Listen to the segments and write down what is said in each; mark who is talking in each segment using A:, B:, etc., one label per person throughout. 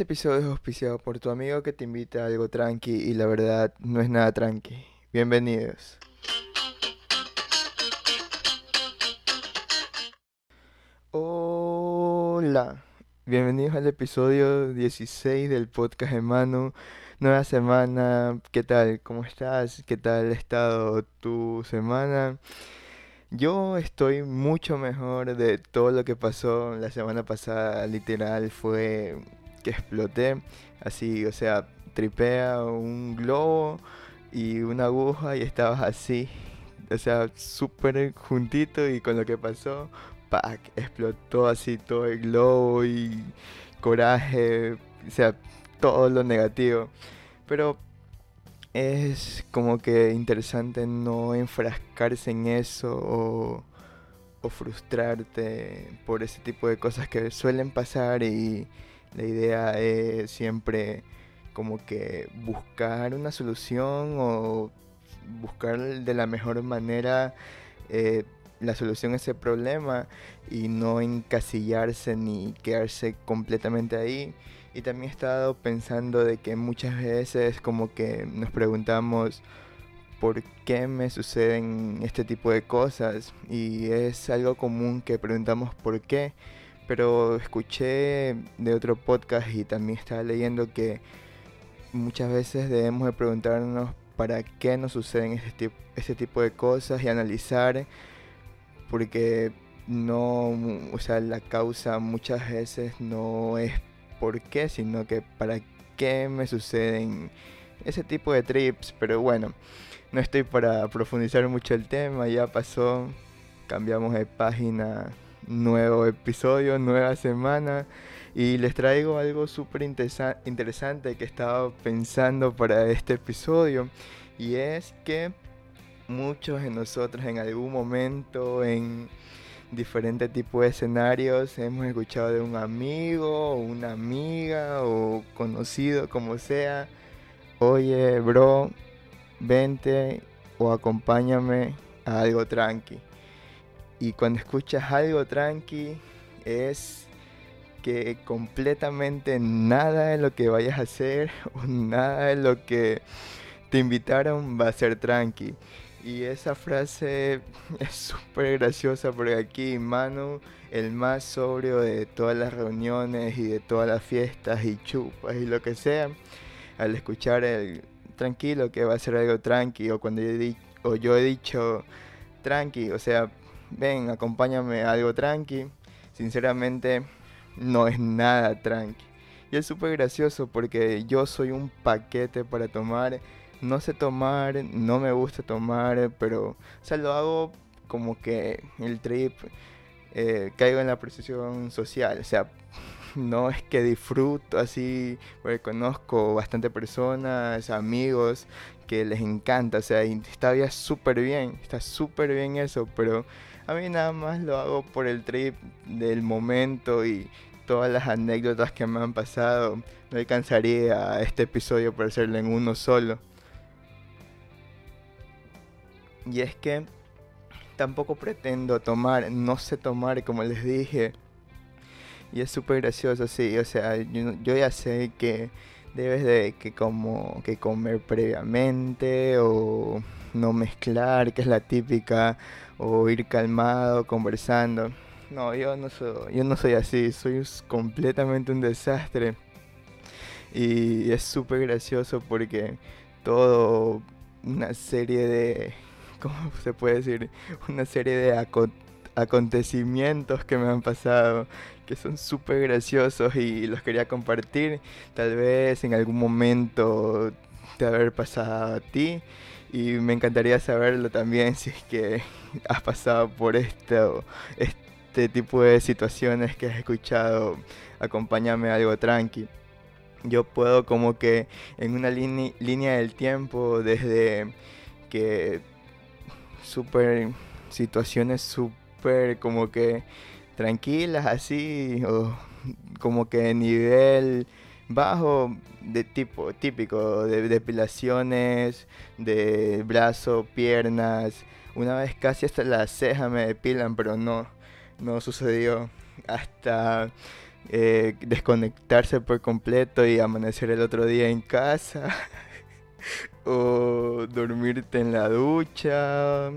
A: Este episodio es auspiciado por tu amigo que te invita a algo tranqui y la verdad no es nada tranqui. Bienvenidos. Hola, bienvenidos al episodio 16 del podcast de Manu. Nueva semana, ¿qué tal? ¿Cómo estás? ¿Qué tal ha estado tu semana? Yo estoy mucho mejor de todo lo que pasó la semana pasada. Literal fue que exploté. Así, o sea, tripea un globo y una aguja y estabas así. O sea, súper juntito y con lo que pasó, ¡pac! Explotó así todo el globo y coraje. O sea, todo lo negativo. Pero es como que interesante no enfrascarse en eso o, o, frustrarte por ese tipo de cosas que suelen pasar y la idea es siempre como que buscar una solución o buscar de la mejor manera eh, la solución a ese problema y no encasillarse ni quedarse completamente ahí y también he estado pensando de que muchas veces como que nos preguntamos por qué me suceden este tipo de cosas. Y es algo común que preguntamos por qué. Pero escuché de otro podcast y también estaba leyendo que muchas veces debemos de preguntarnos para qué nos suceden este tipo, este tipo de cosas y analizar porque no, o sea, la causa muchas veces no es por qué, sino que para qué me suceden ese tipo de trips. Pero bueno, no estoy para profundizar mucho el tema, ya pasó, cambiamos de página, nuevo episodio, nueva semana. Y les traigo algo súper interesante que estaba pensando para este episodio. Y es que muchos de nosotros en algún momento, en diferentes tipos de escenarios. Hemos escuchado de un amigo, o una amiga o conocido, como sea. Oye, bro, vente o acompáñame a algo tranqui. Y cuando escuchas algo tranqui es que completamente nada de lo que vayas a hacer o nada de lo que te invitaron va a ser tranqui. Y esa frase es súper graciosa porque aquí Manu, el más sobrio de todas las reuniones y de todas las fiestas y chupas y lo que sea, al escuchar el tranquilo que va a ser algo tranqui o cuando yo he, o yo he dicho tranqui, o sea, ven, acompáñame a algo tranqui, sinceramente no es nada tranqui. Y es súper gracioso porque yo soy un paquete para tomar. No sé tomar, no me gusta tomar, pero, o sea, lo hago como que el trip eh, caigo en la percepción social, o sea, no es que disfruto así, porque conozco bastante personas, amigos que les encanta, o sea, está bien súper bien, está súper bien eso, pero a mí nada más lo hago por el trip del momento y todas las anécdotas que me han pasado. No alcanzaría este episodio para hacerlo en uno solo. Y es que tampoco pretendo tomar, no sé tomar como les dije. Y es súper gracioso, sí, o sea, yo, ya sé que debes de que como que comer previamente o no mezclar, que es la típica, o ir calmado, conversando. No, yo no soy, yo no soy así, soy completamente un desastre. Y es súper gracioso porque todo una serie de ¿cómo se puede decir? Una serie de acontecimientos que me han pasado, que son súper graciosos y los quería compartir. Tal vez en algún momento de haber pasado a ti. Y me encantaría saberlo también si es que has pasado por esto, este tipo de situaciones que has escuchado. Acompáñame a algo tranqui. Yo puedo como que en una línea del tiempo desde que súper situaciones súper como que tranquilas así o como que de nivel bajo de tipo típico de depilaciones de brazo piernas una vez casi hasta la ceja me depilan pero no no sucedió hasta eh, desconectarse por completo y amanecer el otro día en casa, o dormirte en la ducha,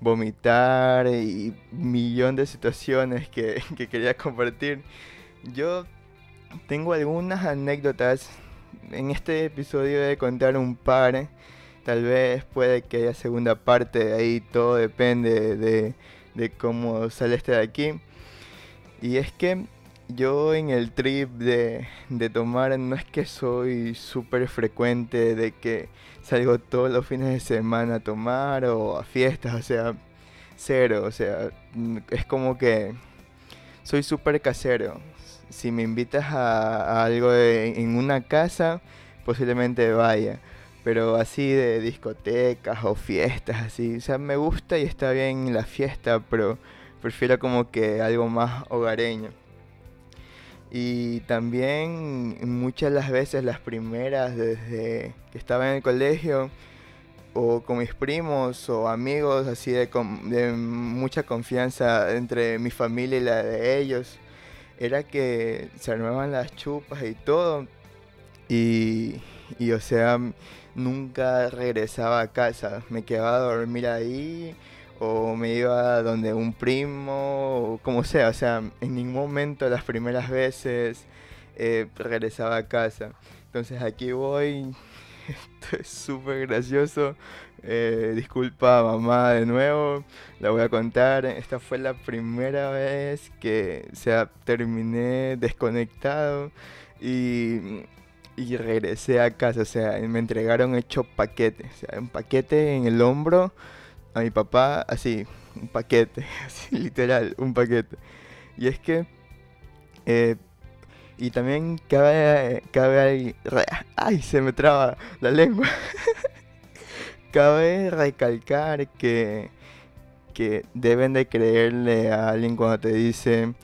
A: vomitar y millón de situaciones que, que quería compartir. Yo tengo algunas anécdotas. En este episodio de contar un par. Tal vez puede que haya segunda parte, ahí todo depende de, de cómo sale este de aquí. Y es que yo en el trip de, de tomar no es que soy súper frecuente de que salgo todos los fines de semana a tomar o a fiestas, o sea, cero, o sea, es como que soy súper casero. Si me invitas a, algo en una casa, posiblemente vaya. Pero así de discotecas o fiestas, así. O sea, me gusta y está bien la fiesta, pero prefiero como que algo más hogareño. Y también muchas las veces, las primeras, desde que estaba en el colegio, o con mis primos o amigos, así de, de mucha confianza entre mi familia y la de ellos, era que se armaban las chupas y todo. Y, y o sea, nunca regresaba a casa, me quedaba a dormir ahí o me iba donde un primo, o como sea, o sea, en ningún momento las primeras veces eh, regresaba a casa. Entonces aquí voy, esto es súper gracioso. Eh, disculpa mamá de nuevo, la voy a contar. Esta fue la primera vez que o terminé desconectado y, y regresé a casa. O sea, me entregaron hecho paquete. O sea, un paquete en el hombro a mi papá, así, un paquete, así, literal, un paquete. Y es que eh, y también cabe, cabe ay, se me traba la lengua. cabe recalcar que, que deben de creerle a alguien cuando te dice,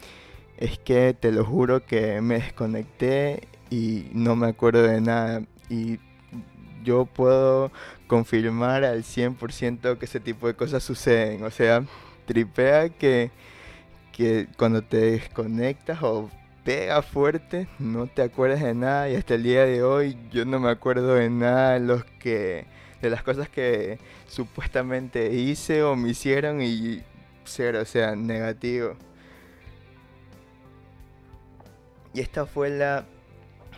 A: es que te lo juro que me desconecté y no me acuerdo de nada. Y yo puedo confirmar al 100% que ese tipo de cosas suceden. O sea, tripea que, que cuando te desconectas o pega fuerte, no te acuerdas de nada y hasta el día de hoy yo no me acuerdo de nada de los que de las cosas que supuestamente hice o me hicieron y cero, o sea, negativo. Y esta fue la,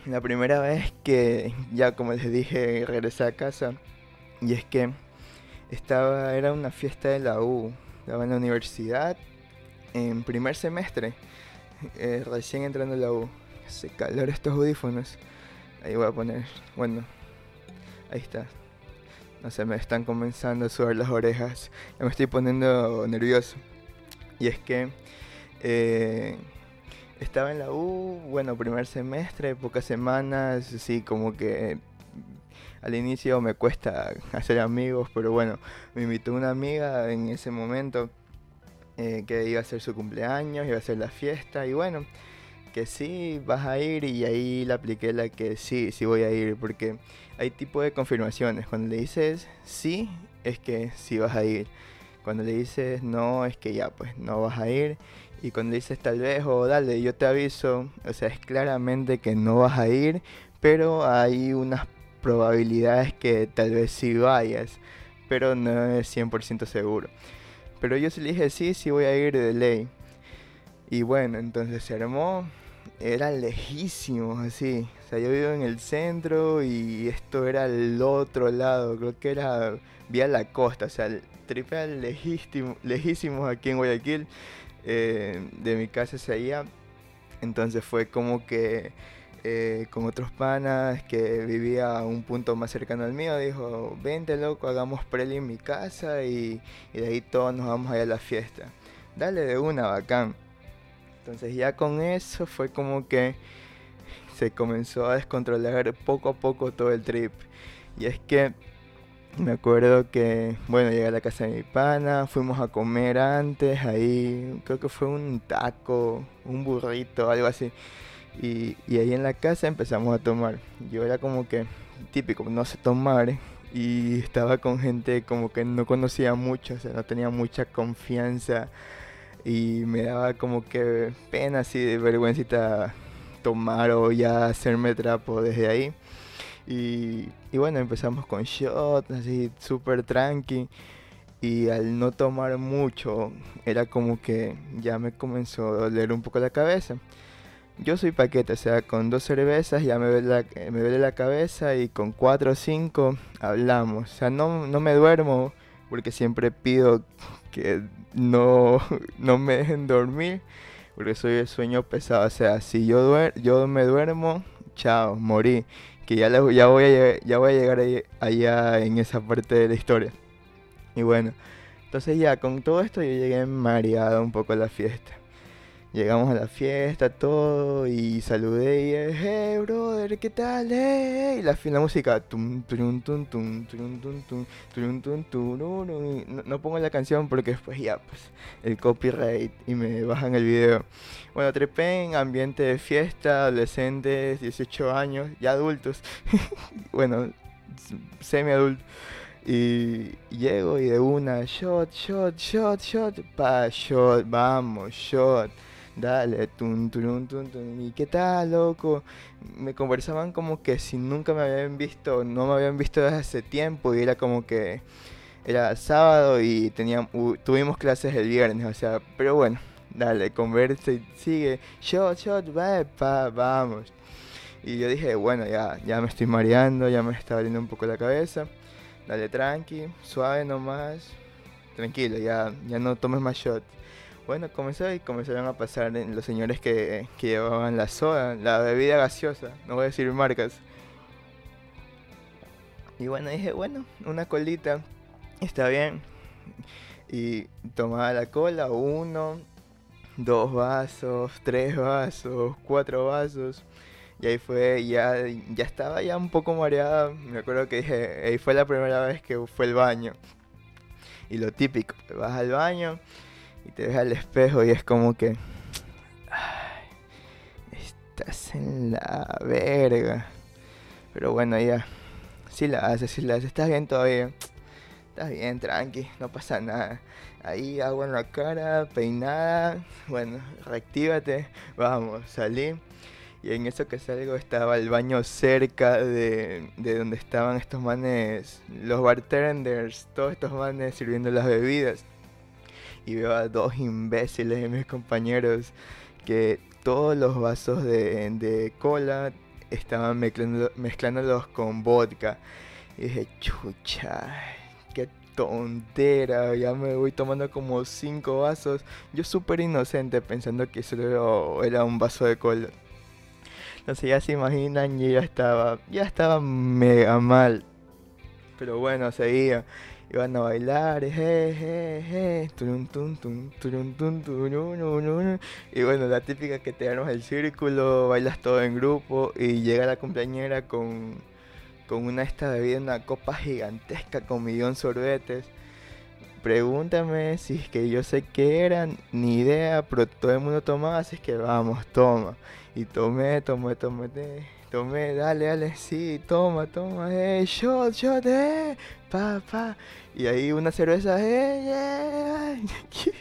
A: la primera vez que ya como les dije regresé a casa y es que estaba era una fiesta de la U, estaba en la universidad en primer semestre eh, recién entrando en la U. Hace calor estos audífonos. Ahí voy a poner. Bueno, ahí está. No sé, me están comenzando a sudar las orejas. Ya me estoy poniendo nervioso. Y es que eh, estaba en la U, bueno, primer semestre, pocas semanas, así como que al inicio me cuesta hacer amigos, pero bueno, me invitó una amiga en ese momento eh, que iba a ser su cumpleaños, iba a ser la fiesta y bueno, que sí, vas a ir y ahí le apliqué la que sí, sí voy a ir porque hay tipo de confirmaciones. Cuando le dices sí, es que sí vas a ir. Cuando le dices no, es que ya pues no vas a ir. Y cuando le dices tal vez o dale, yo te aviso, o sea, es claramente que no vas a ir, pero hay unas probabilidades que tal vez sí vayas, pero no es 100% seguro. Pero yo sí le dije, sí, sí voy a ir de ley. Y bueno, entonces se armó. Era lejísimo, así. O sea, yo vivo en el centro y esto era al otro lado. Creo que era vía la costa. O sea, el tripe lejísimo, lejísimos aquí en Guayaquil. Eh, de mi casa hacia allá. Entonces fue como que eh, con otros panas que vivía a un punto más cercano al mío, dijo, vente loco, hagamos preli en mi casa y, de ahí todos nos vamos a ir a la fiesta. Dale de una, bacán. Entonces ya con eso fue como que se comenzó a descontrolar poco a poco todo el trip. Y es que me acuerdo que, bueno, llegué a la casa de mi pana, fuimos a comer antes, ahí creo que fue un taco, un burrito, algo así. Y, ahí en la casa empezamos a tomar. Yo era como que típico, no sé tomar. Y estaba con gente como que no conocía mucho, o sea, no tenía mucha confianza. Y me daba como que pena, así de vergüencita tomar o ya hacerme trapo desde ahí. Y, y bueno, empezamos con shots, así súper tranqui. Y al no tomar mucho, era como que ya me comenzó a doler un poco la cabeza. Yo soy paquete, o sea, con dos cervezas ya me duele la, me duele la cabeza y con cuatro o cinco hablamos. O sea, no, no me duermo porque siempre pido que no, no me dejen dormir porque soy de sueño pesado. O sea, si yo, duer yo me duermo, chao, morí. Que ya, ya, voy, ya voy a llegar allá en esa parte de la historia. Y bueno, entonces ya con todo esto yo llegué mareado un poco a la fiesta. Llegamos a la fiesta, todo, y saludé y dije, hey, brother, ¿qué tal? Hey? Y la, la música, tum, tum, tum, no, no pongo la canción porque después ya, pues, el copyright y me bajan el video. Bueno, trepé en ambiente de fiesta, adolescentes, 18 años, ya adultos, bueno, semi adultos. Y llego y de una, shot, shot, shot, shot, pa, shot, vamos, shot dale, tun, tun, tun, tun, ¿y qué tal, loco? Me conversaban como que si nunca me habían visto, no me habían visto desde hace tiempo y era como que era sábado y teníamos, tuvimos clases el viernes, o sea, pero bueno, dale, conversa y sigue, shot, shot, va, pa, vamos. Y yo dije, bueno, ya, ya me estoy mareando, ya me está doliendo un poco la cabeza, dale tranqui, suave nomás, tranquilo, ya, ya no tomes más shot. Bueno, comenzó y comenzaron a pasar los señores que, llevaban la soda, la bebida gaseosa, no voy a decir marcas. Y bueno, dije, bueno, una colita, está bien. Y tomaba la cola, uno, dos vasos, tres vasos, cuatro vasos. Y ahí fue, ya, ya estaba ya un poco mareada. Me acuerdo que dije, ahí fue la primera vez que fue el baño. Y lo típico, vas al baño y te ves al espejo y es como que estás en la verga. Pero bueno, ya, si la haces, si la haces, estás bien todavía. Estás bien, tranqui, no pasa nada. Ahí agua en la cara, peinada. Bueno, reactívate. Vamos, salí. Y en eso que salgo estaba el baño cerca de, de donde estaban estos manes, los bartenders, todos estos manes sirviendo las bebidas y veo a dos imbéciles de mis compañeros que todos los vasos de, cola estaban mezclando, mezclándolos con vodka. Y dije, chucha, qué tontera, ya me voy tomando como cinco vasos. Yo súper inocente pensando que solo era un vaso de cola. Entonces ya se imaginan, y ya estaba, ya estaba mega mal. Pero bueno, seguía iban a bailar, je, y bueno, la típica que te armas el círculo, bailas todo en grupo y llega la compañera con, con una esta bebida, una copa gigantesca con millón sorbetes. Pregúntame si es que yo sé qué eran, ni idea, pero todo el mundo tomaba, así es que vamos, toma. Y tomé, tomé, tomé, tomé, dale, dale, sí, toma, toma, eh, shot, shot, eh, pa, pa. Y ahí una cerveza, eh, yeah.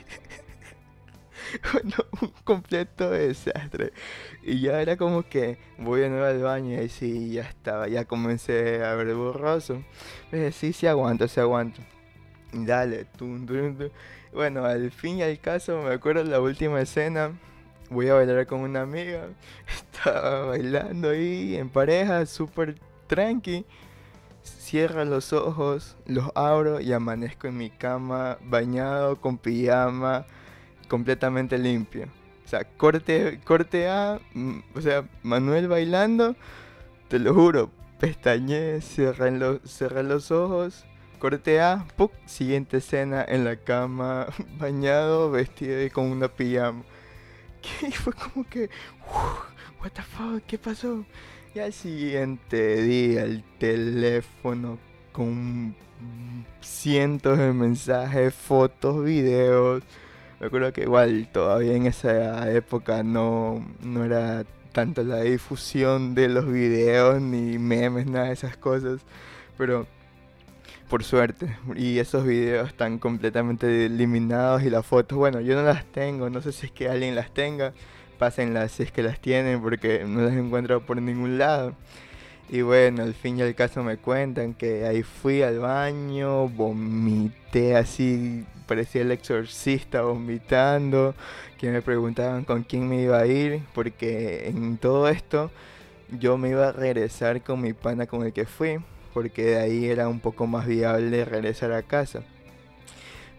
A: bueno, un completo desastre. Y ya era como que voy de nuevo al baño y sí, ya estaba, ya comencé a ver borroso. Pues sí, sí aguanto, sí aguanto. Dale, tum, tum, tum. Bueno, al fin y al caso, me acuerdo la última escena voy a bailar con una amiga. Estaba bailando ahí en pareja, súper tranqui. Cierro los ojos, los abro y amanezco en mi cama, bañado, con pijama, completamente limpio. O sea, corte, corte A, o sea, Manuel bailando, te lo juro, pestañé, cerré los, los ojos, corte A, ¡puc! siguiente escena en la cama, bañado, vestido con una pijama. Y fue como que, what the fuck, ¿qué pasó? Y al siguiente día el teléfono con cientos de mensajes, fotos, videos. Me acuerdo que igual todavía en esa época no, no era tanto la difusión de los videos ni memes, nada de esas cosas. Pero por suerte. Y esos videos están completamente eliminados y las fotos, bueno, yo no las tengo, no sé si es que alguien las tenga pásenlas si es que las tienen porque no las encuentro por ningún lado. Y bueno, al fin y al caso me cuentan que ahí fui al baño, vomité así, parecía el exorcista vomitando, que me preguntaban con quién me iba a ir, porque en todo esto yo me iba a regresar con mi pana con el que fui, porque de ahí era un poco más viable regresar a casa.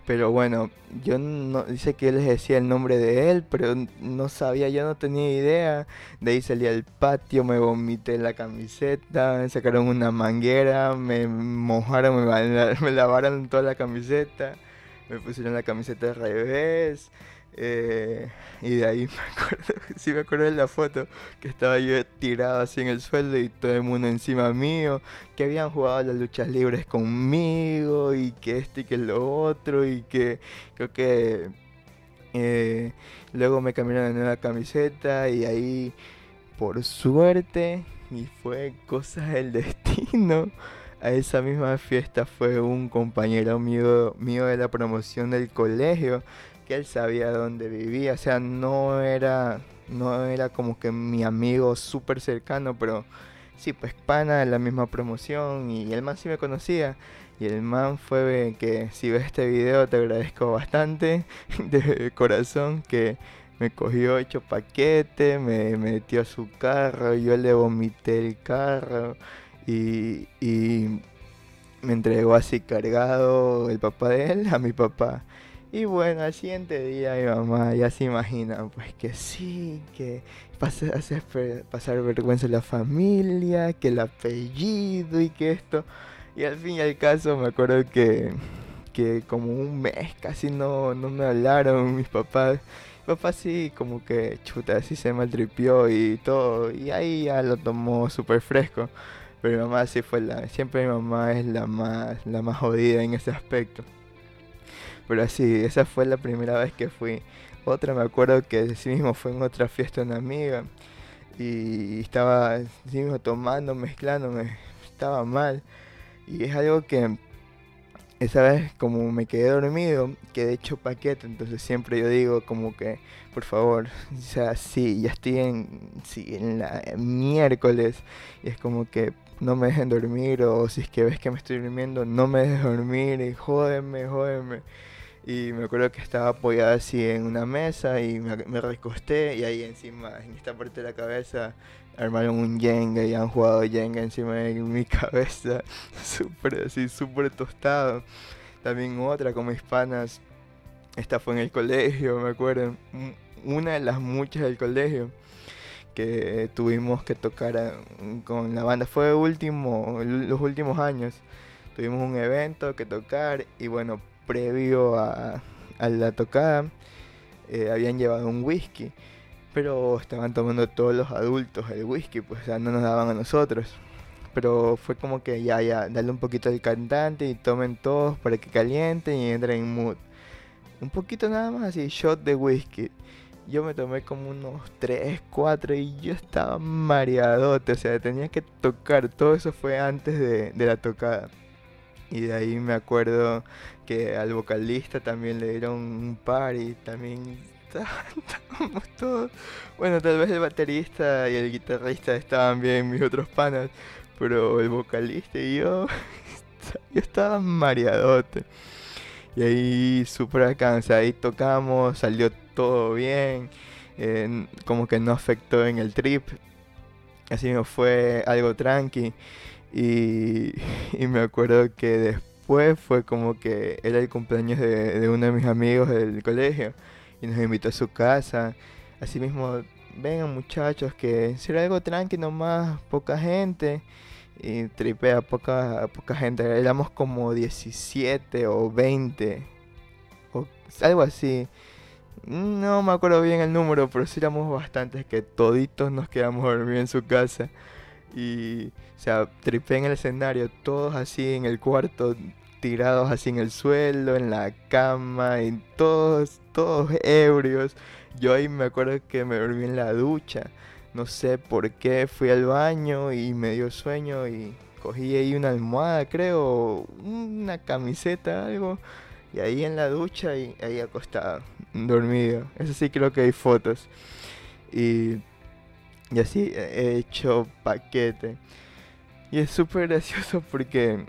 A: Pero bueno, yo no dice que les decía el nombre de él, pero no sabía, yo no tenía idea. De ahí salí al patio, me vomité la camiseta, me sacaron una manguera, me mojaron, me, me lavaron toda la camiseta, me pusieron la camiseta al revés. Eh, y de ahí me acuerdo, sí me acuerdo de la foto, que estaba yo tirado así en el suelo y todo el mundo encima mío, que habían jugado las luchas libres conmigo y que este y que lo otro y que creo que eh, luego me cambiaron de nueva camiseta y ahí por suerte y fue cosas del destino. A esa misma fiesta fue un compañero mío, mío de la promoción del colegio que él sabía dónde vivía, o sea, no era, no era como que mi amigo súper cercano, pero sí, pues pana de la misma promoción y el man sí me conocía. Y el man fue que si ves este video te agradezco bastante de corazón que me cogió hecho paquete, me metió a su carro, yo le vomité el carro y, y me entregó así cargado el papá de él a mi papá. Y bueno, al siguiente día mi mamá ya se imagina, pues que sí, que hace pasar vergüenza a la familia, que el apellido y que esto. Y al fin y al caso me acuerdo que, que como un mes casi no, no me hablaron mis papás. Mi papá sí como que chuta, así se maltripió y todo. Y ahí ya lo tomó súper fresco. Pero mi mamá sí fue la, siempre mi mamá es la más, la más jodida en ese aspecto. Pero así, esa fue la primera vez que fui. Otra me acuerdo que sí mismo fue en otra fiesta de una amiga. Y estaba así mismo tomando, mezclándome. Estaba mal. Y es algo que esa vez como me quedé dormido, quedé hecho paquete, entonces siempre yo digo como que, por favor, o sea, sí, ya estoy en, sí, en la miércoles, y es como que no me dejen dormir, o si es que ves que me estoy durmiendo, no me dejes dormir, y jódeme, jódeme. Y me acuerdo que estaba apoyada así en una mesa y me, recosté y ahí encima, en esta parte de la cabeza, armaron un Jenga y han jugado Jenga encima de mi cabeza. Súper así, súper tostado. También otra como hispanas. Esta fue en el colegio, me acuerdo. Una de las muchas del colegio que tuvimos que tocar con la banda. Fue último, los últimos años. Tuvimos un evento que tocar y bueno, previo a, la tocada, eh, habían llevado un whisky, pero estaban tomando todos los adultos el whisky, pues ya no nos daban a nosotros. Pero fue como que ya, ya, dale un poquito al cantante y tomen todos para que calienten y entren en mood. Un poquito nada más así, shot de whisky. Yo me tomé como unos 3, 4 y yo estaba mareadote, o sea, tenía que tocar. Todo eso fue antes de, de la tocada. Y de ahí me acuerdo que al vocalista también le dieron un par y también estábamos todos. Bueno, tal vez el baterista y el guitarrista estaban bien, mis otros panas, pero el vocalista y yo, yo estaba mareadote. Y ahí súper ahí tocamos, salió todo bien, como que no afectó en el trip. Así me fue algo tranqui. Y, me acuerdo que después fue como que era el cumpleaños de, uno de mis amigos del colegio y nos invitó a su casa. Así mismo, vengan muchachos, que será algo tranqui nomás, poca gente. Y tripea, poca, poca gente. Éramos como 17 o 20, o algo así. No me acuerdo bien el número, pero sí éramos bastantes que toditos nos quedamos dormidos en su casa. Y, o sea, tripé en el escenario, todos así en el cuarto, tirados así en el suelo, en la cama, y todos, todos ebrios. Yo ahí me acuerdo que me dormí en la ducha. No sé por qué fui al baño y me dio sueño y cogí ahí una almohada, creo, una camiseta, algo. Y ahí en la ducha y ahí acostado, dormido. Eso sí creo que hay fotos. y, y así he hecho paquete. Y es súper gracioso porque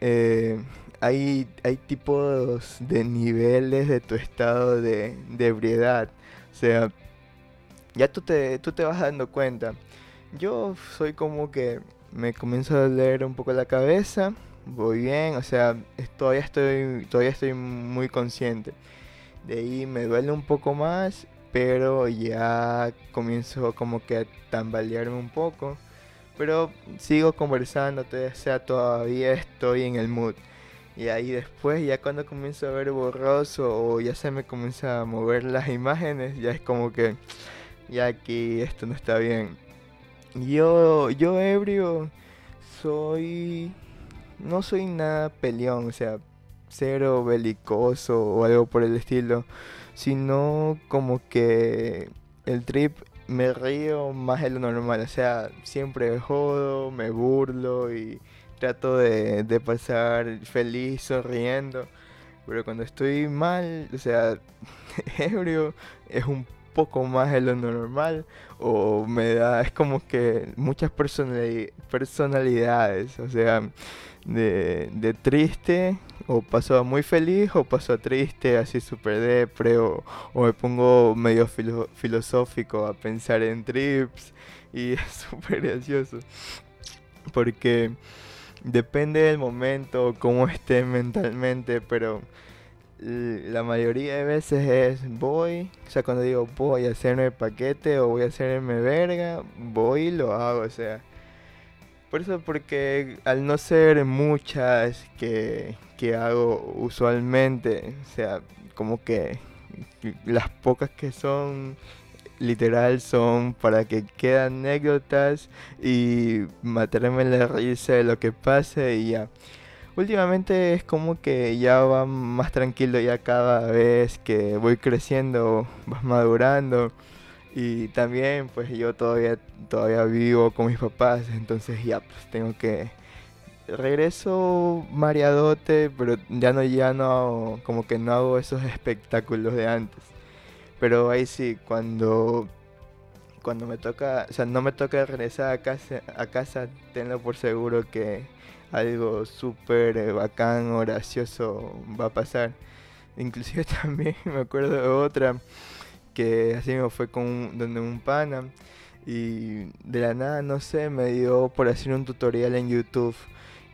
A: eh, hay, hay tipos de niveles de tu estado de, ebriedad. O sea, ya tú te, tú te vas dando cuenta. Yo soy como que me comienzo a doler un poco la cabeza, voy bien, o sea, todavía estoy, todavía estoy muy consciente. De ahí me duele un poco más, pero ya comienzo como que a tambalearme un poco. Pero sigo conversando, o sea, todavía estoy en el mood. Y ahí después, ya cuando comienzo a ver borroso o ya se me comienza a mover las imágenes, ya es como que ya aquí esto no está bien. Yo, yo ebrio, soy, no soy nada peleón, o sea, cero belicoso o algo por el estilo, sino como que el trip me río más de lo normal, o sea, siempre jodo, me burlo y trato de, de pasar feliz, sonriendo, pero cuando estoy mal, o sea, ebrio, es un poco más de lo normal o me da, es como que muchas personalidades, o sea, de, de triste o paso muy feliz o paso triste, así súper depre o, me pongo medio filosófico a pensar en trips y es súper gracioso porque depende del momento, cómo esté mentalmente, pero la mayoría de veces es voy, o sea, cuando digo voy a hacerme paquete o voy a hacerme verga, voy y lo hago, o sea. Por eso, porque al no ser muchas que, que hago usualmente, o sea, como que las pocas que son literal son para que quedan anécdotas y matarme la risa de lo que pase y ya. Últimamente es como que ya va más tranquilo ya cada vez que voy creciendo, vas madurando y también pues yo todavía todavía vivo con mis papás, entonces ya pues tengo que regreso mareadote, pero ya no ya no como que no hago esos espectáculos de antes. Pero ahí sí cuando cuando me toca, o sea, no me toca regresar a casa, a casa tenlo por seguro que algo súper bacán gracioso va a pasar. Inclusive también me acuerdo de otra así me fue con donde un pana y de la nada no sé me dio por hacer un tutorial en YouTube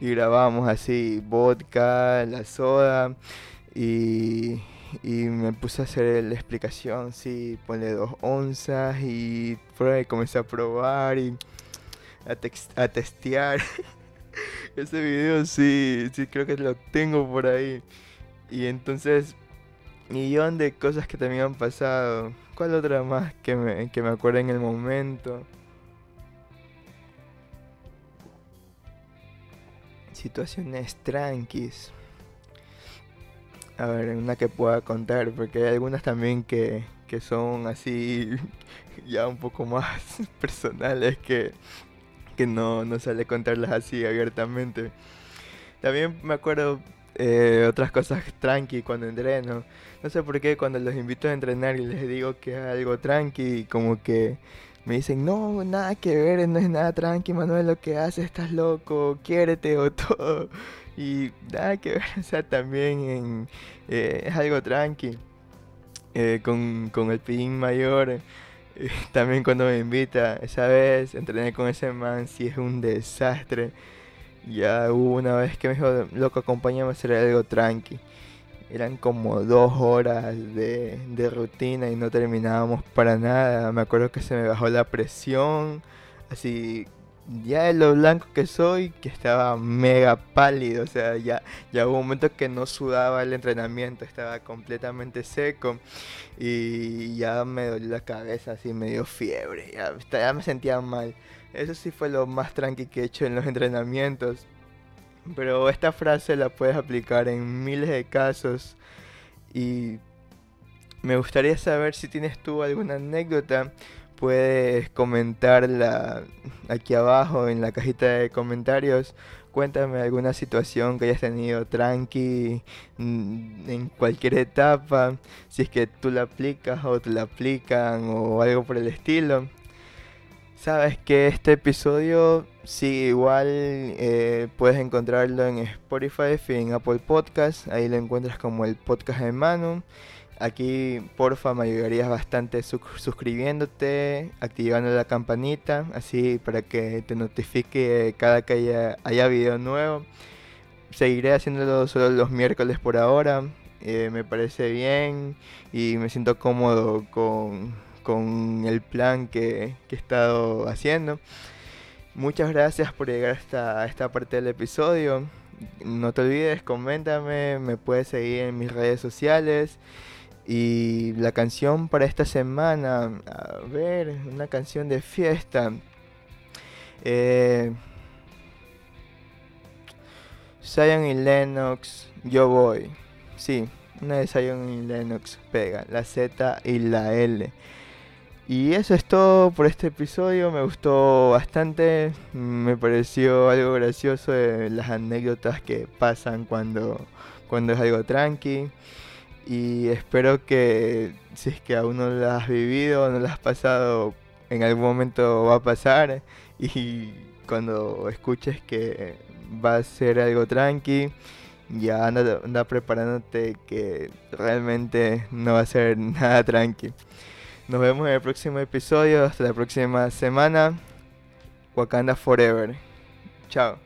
A: y grabamos así vodka, la soda y, y me puse a hacer la explicación, sí, ponle dos onzas y por ahí comencé a probar y a, a testear Ese video sí, sí creo que lo tengo por ahí. Y entonces, millón de cosas que también han pasado. ¿Cuál otra más que me, que me acuerdo en el momento? Situaciones tranquis. A ver, una que pueda contar, porque hay algunas también que, que son así ya un poco más personales que, que no, no sale contarlas así abiertamente. También me acuerdo eh, otras cosas tranqui cuando entreno. No sé por qué cuando los invito a entrenar y les digo que es algo tranqui, como que me dicen, no, nada que ver, no es nada tranqui, Manuel, lo que haces, estás loco, quiérete o todo. Y nada que ver, o sea, también en, eh, es algo tranqui. Eh, con, con el pin mayor también cuando me invita, esa vez entrené con ese man, si es un desastre. Ya hubo una vez que me dijo, loco, acompáñame a hacer algo tranqui. Eran como dos horas de, de rutina y no terminábamos para nada. Me acuerdo que se me bajó la presión, así ya de lo blanco que soy, que estaba mega pálido, o sea, ya, ya hubo un momento que no sudaba el entrenamiento, estaba completamente seco y ya me dolió la cabeza, así me dio fiebre, ya, ya me sentía mal. Eso sí fue lo más tranqui que he hecho en los entrenamientos. Pero esta frase la puedes aplicar en miles de casos y me gustaría saber si tienes tú alguna anécdota puedes comentarla aquí abajo en la cajita de comentarios. Cuéntame alguna situación que hayas tenido tranqui mm, en cualquier etapa, si es que tú la aplicas o te la aplican o algo por el estilo. Sabes que este episodio sí igual eh, puedes encontrarlo en Spotify y en Apple Podcast, ahí lo encuentras como el podcast de Manu. Aquí, porfa, me ayudarías bastante suscribiéndote, activando la campanita, así para que te notifique cada que haya, haya video nuevo. Seguiré haciéndolo solo los miércoles por ahora, eh, me parece bien y me siento cómodo con, el plan que, que, he estado haciendo. Muchas gracias por llegar hasta esta parte del episodio. No te olvides, coméntame, me puedes seguir en mis redes sociales. Y la canción para esta semana, a ver, una canción de fiesta. Eh, Zion y Lennox, yo voy. Sí, una de Zion y Lennox pega, la Z y la L. Y eso es todo por este episodio, me gustó bastante, me pareció algo gracioso las anécdotas que pasan cuando, cuando es algo tranqui y espero que si es que aún no lo has vivido, no lo has pasado, en algún momento va a pasar y cuando escuches que va a ser algo tranqui, ya anda, anda preparándote que realmente no va a ser nada tranqui. Nos vemos en el próximo episodio, hasta la próxima semana. Wakanda Forever. Chao.